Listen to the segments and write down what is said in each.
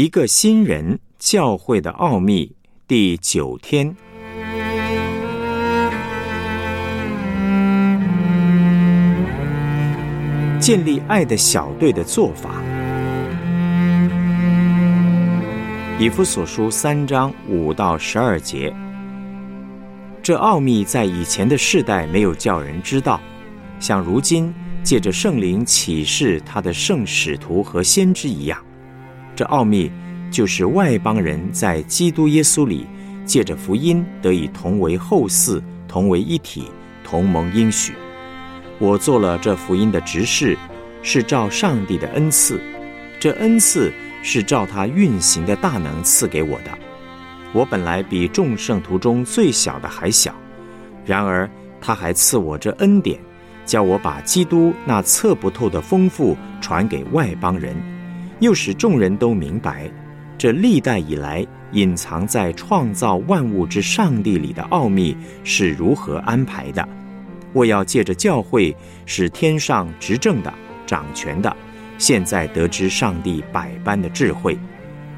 一个新人教会的奥秘第九天，建立爱的小队的做法。以弗所书三章五到十二节，这奥秘在以前的世代没有叫人知道，像如今借着圣灵启示他的圣使徒和先知一样。这奥秘就是外邦人在基督耶稣里借着福音得以同为后嗣，同为一体，同盟应许。我做了这福音的执事，是照上帝的恩赐，这恩赐是照他运行的大能赐给我的。我本来比众圣徒中最小的还小，然而他还赐我这恩典，叫我把基督那测不透的丰富传给外邦人。又使众人都明白，这历代以来隐藏在创造万物之上帝里的奥秘是如何安排的。我要借着教会，使天上执政的、掌权的，现在得知上帝百般的智慧。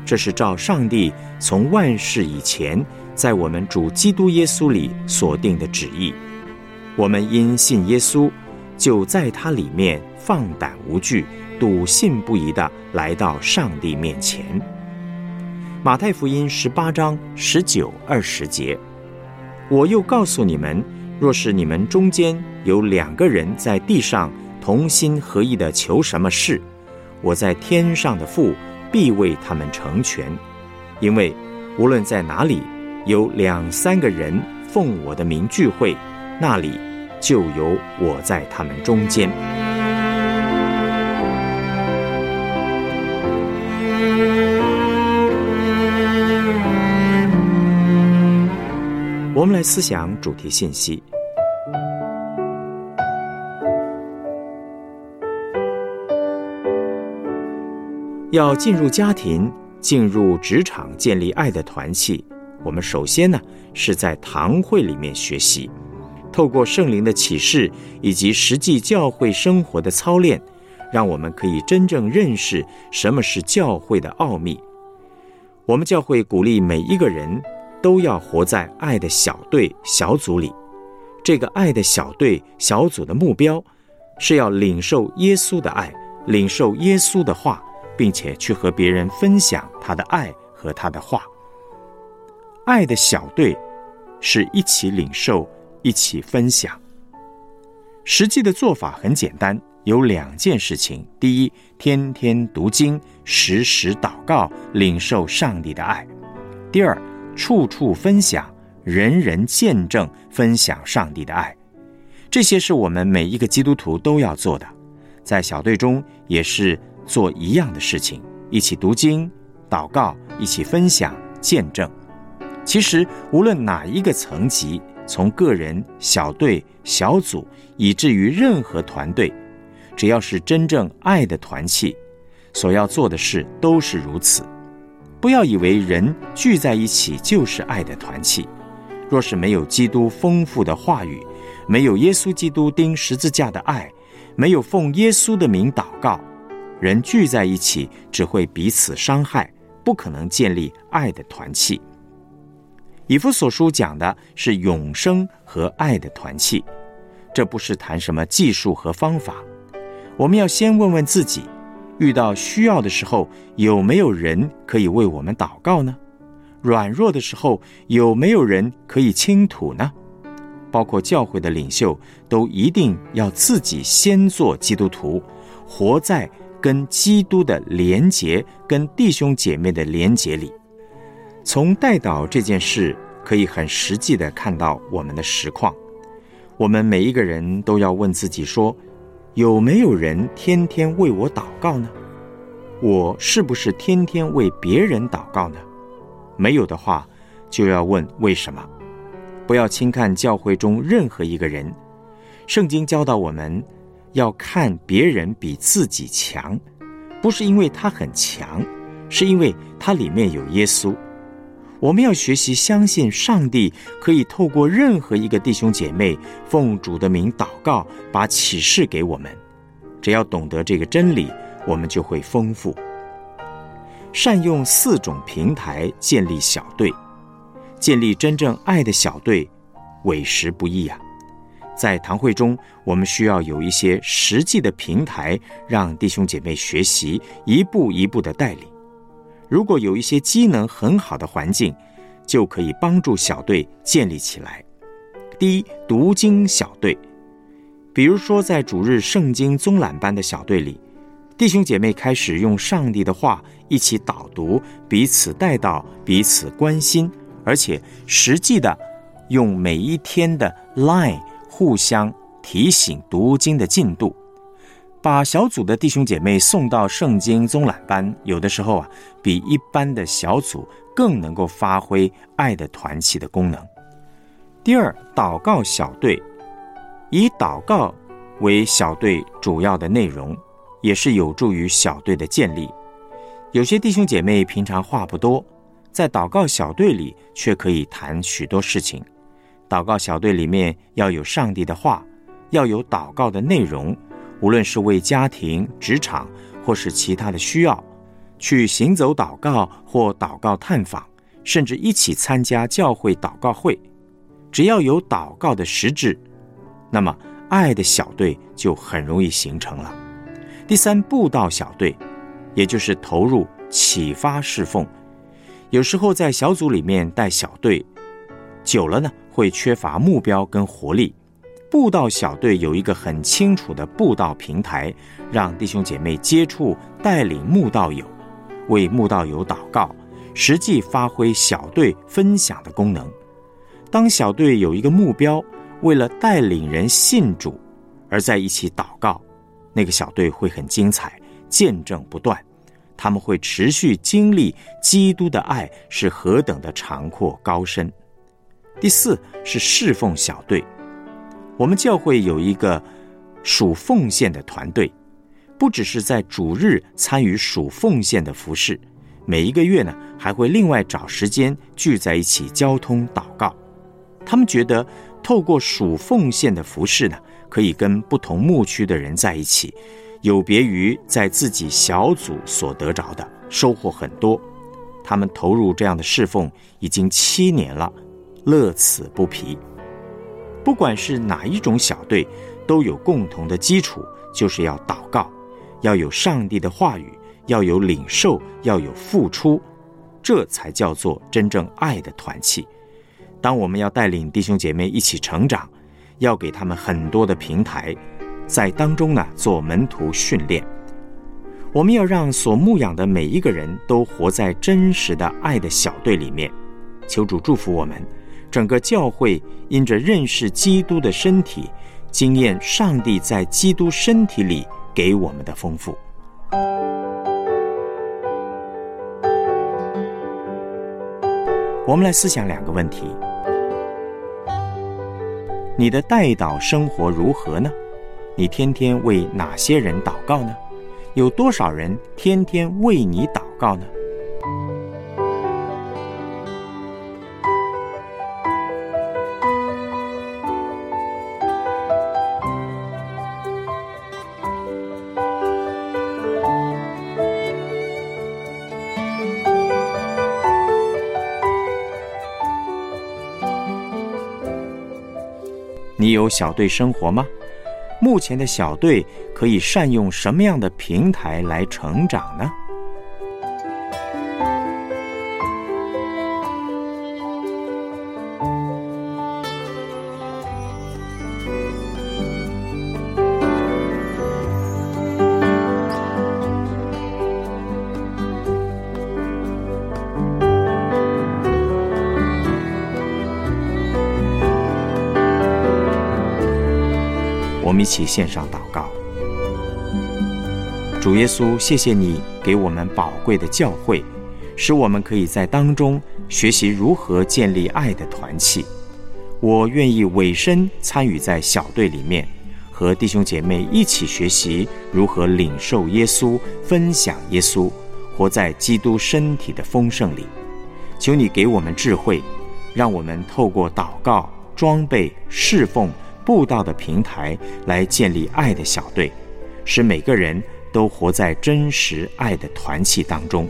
这是照上帝从万事以前，在我们主基督耶稣里所定的旨意。我们因信耶稣，就在他里面放胆无惧。笃信不疑的来到上帝面前。马太福音十八章十九二十节，我又告诉你们：若是你们中间有两个人在地上同心合意的求什么事，我在天上的父必为他们成全。因为无论在哪里有两三个人奉我的名聚会，那里就有我在他们中间。我们来思想主题信息。要进入家庭、进入职场、建立爱的团契，我们首先呢是在堂会里面学习，透过圣灵的启示以及实际教会生活的操练，让我们可以真正认识什么是教会的奥秘。我们教会鼓励每一个人。都要活在爱的小队小组里。这个爱的小队小组的目标，是要领受耶稣的爱，领受耶稣的话，并且去和别人分享他的爱和他的话。爱的小队是一起领受，一起分享。实际的做法很简单，有两件事情：第一，天天读经，时时祷告，领受上帝的爱；第二。处处分享，人人见证，分享上帝的爱，这些是我们每一个基督徒都要做的。在小队中也是做一样的事情，一起读经、祷告，一起分享、见证。其实无论哪一个层级，从个人、小队、小组，以至于任何团队，只要是真正爱的团契，所要做的事都是如此。不要以为人聚在一起就是爱的团契。若是没有基督丰富的话语，没有耶稣基督钉十字架的爱，没有奉耶稣的名祷告，人聚在一起只会彼此伤害，不可能建立爱的团契。以弗所书讲的是永生和爱的团契，这不是谈什么技术和方法。我们要先问问自己。遇到需要的时候，有没有人可以为我们祷告呢？软弱的时候，有没有人可以倾吐呢？包括教会的领袖，都一定要自己先做基督徒，活在跟基督的连结、跟弟兄姐妹的连结里。从代祷这件事，可以很实际的看到我们的实况。我们每一个人都要问自己说。有没有人天天为我祷告呢？我是不是天天为别人祷告呢？没有的话，就要问为什么。不要轻看教会中任何一个人。圣经教导我们要看别人比自己强，不是因为他很强，是因为他里面有耶稣。我们要学习相信上帝可以透过任何一个弟兄姐妹奉主的名祷告，把启示给我们。只要懂得这个真理，我们就会丰富。善用四种平台建立小队，建立真正爱的小队，委实不易啊！在堂会中，我们需要有一些实际的平台，让弟兄姐妹学习，一步一步的带领。如果有一些机能很好的环境，就可以帮助小队建立起来。第一，读经小队，比如说在主日圣经综览班的小队里。弟兄姐妹开始用上帝的话一起导读，彼此带到，彼此关心，而且实际的用每一天的 line 互相提醒读经的进度。把小组的弟兄姐妹送到圣经综览班，有的时候啊，比一般的小组更能够发挥爱的团契的功能。第二，祷告小队，以祷告为小队主要的内容。也是有助于小队的建立。有些弟兄姐妹平常话不多，在祷告小队里却可以谈许多事情。祷告小队里面要有上帝的话，要有祷告的内容，无论是为家庭、职场或是其他的需要，去行走祷告或祷告探访，甚至一起参加教会祷告会。只要有祷告的实质，那么爱的小队就很容易形成了。第三，布道小队，也就是投入启发侍奉。有时候在小组里面带小队久了呢，会缺乏目标跟活力。布道小队有一个很清楚的布道平台，让弟兄姐妹接触、带领慕道友，为慕道友祷告，实际发挥小队分享的功能。当小队有一个目标，为了带领人信主，而在一起祷告。那个小队会很精彩，见证不断，他们会持续经历基督的爱是何等的长阔高深。第四是侍奉小队，我们教会有一个属奉献的团队，不只是在主日参与属奉献的服饰，每一个月呢还会另外找时间聚在一起交通祷告。他们觉得透过属奉献的服饰呢。可以跟不同牧区的人在一起，有别于在自己小组所得着的收获很多。他们投入这样的侍奉已经七年了，乐此不疲。不管是哪一种小队，都有共同的基础，就是要祷告，要有上帝的话语，要有领受，要有付出，这才叫做真正爱的团契。当我们要带领弟兄姐妹一起成长。要给他们很多的平台，在当中呢做门徒训练。我们要让所牧养的每一个人都活在真实的爱的小队里面。求主祝福我们，整个教会因着认识基督的身体，经验上帝在基督身体里给我们的丰富。我们来思想两个问题。你的代祷生活如何呢？你天天为哪些人祷告呢？有多少人天天为你祷告呢？你有小队生活吗？目前的小队可以善用什么样的平台来成长呢？我们一起献上祷告，主耶稣，谢谢你给我们宝贵的教诲，使我们可以在当中学习如何建立爱的团契。我愿意委身参与在小队里面，和弟兄姐妹一起学习如何领受耶稣、分享耶稣，活在基督身体的丰盛里。求你给我们智慧，让我们透过祷告、装备、侍奉。布道的平台来建立爱的小队，使每个人都活在真实爱的团契当中。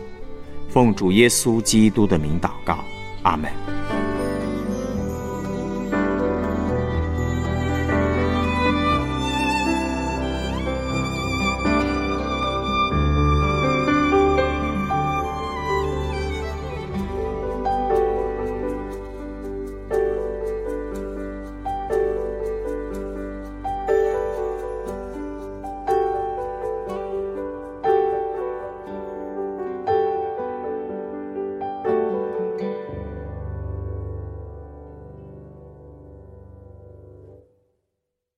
奉主耶稣基督的名祷告，阿门。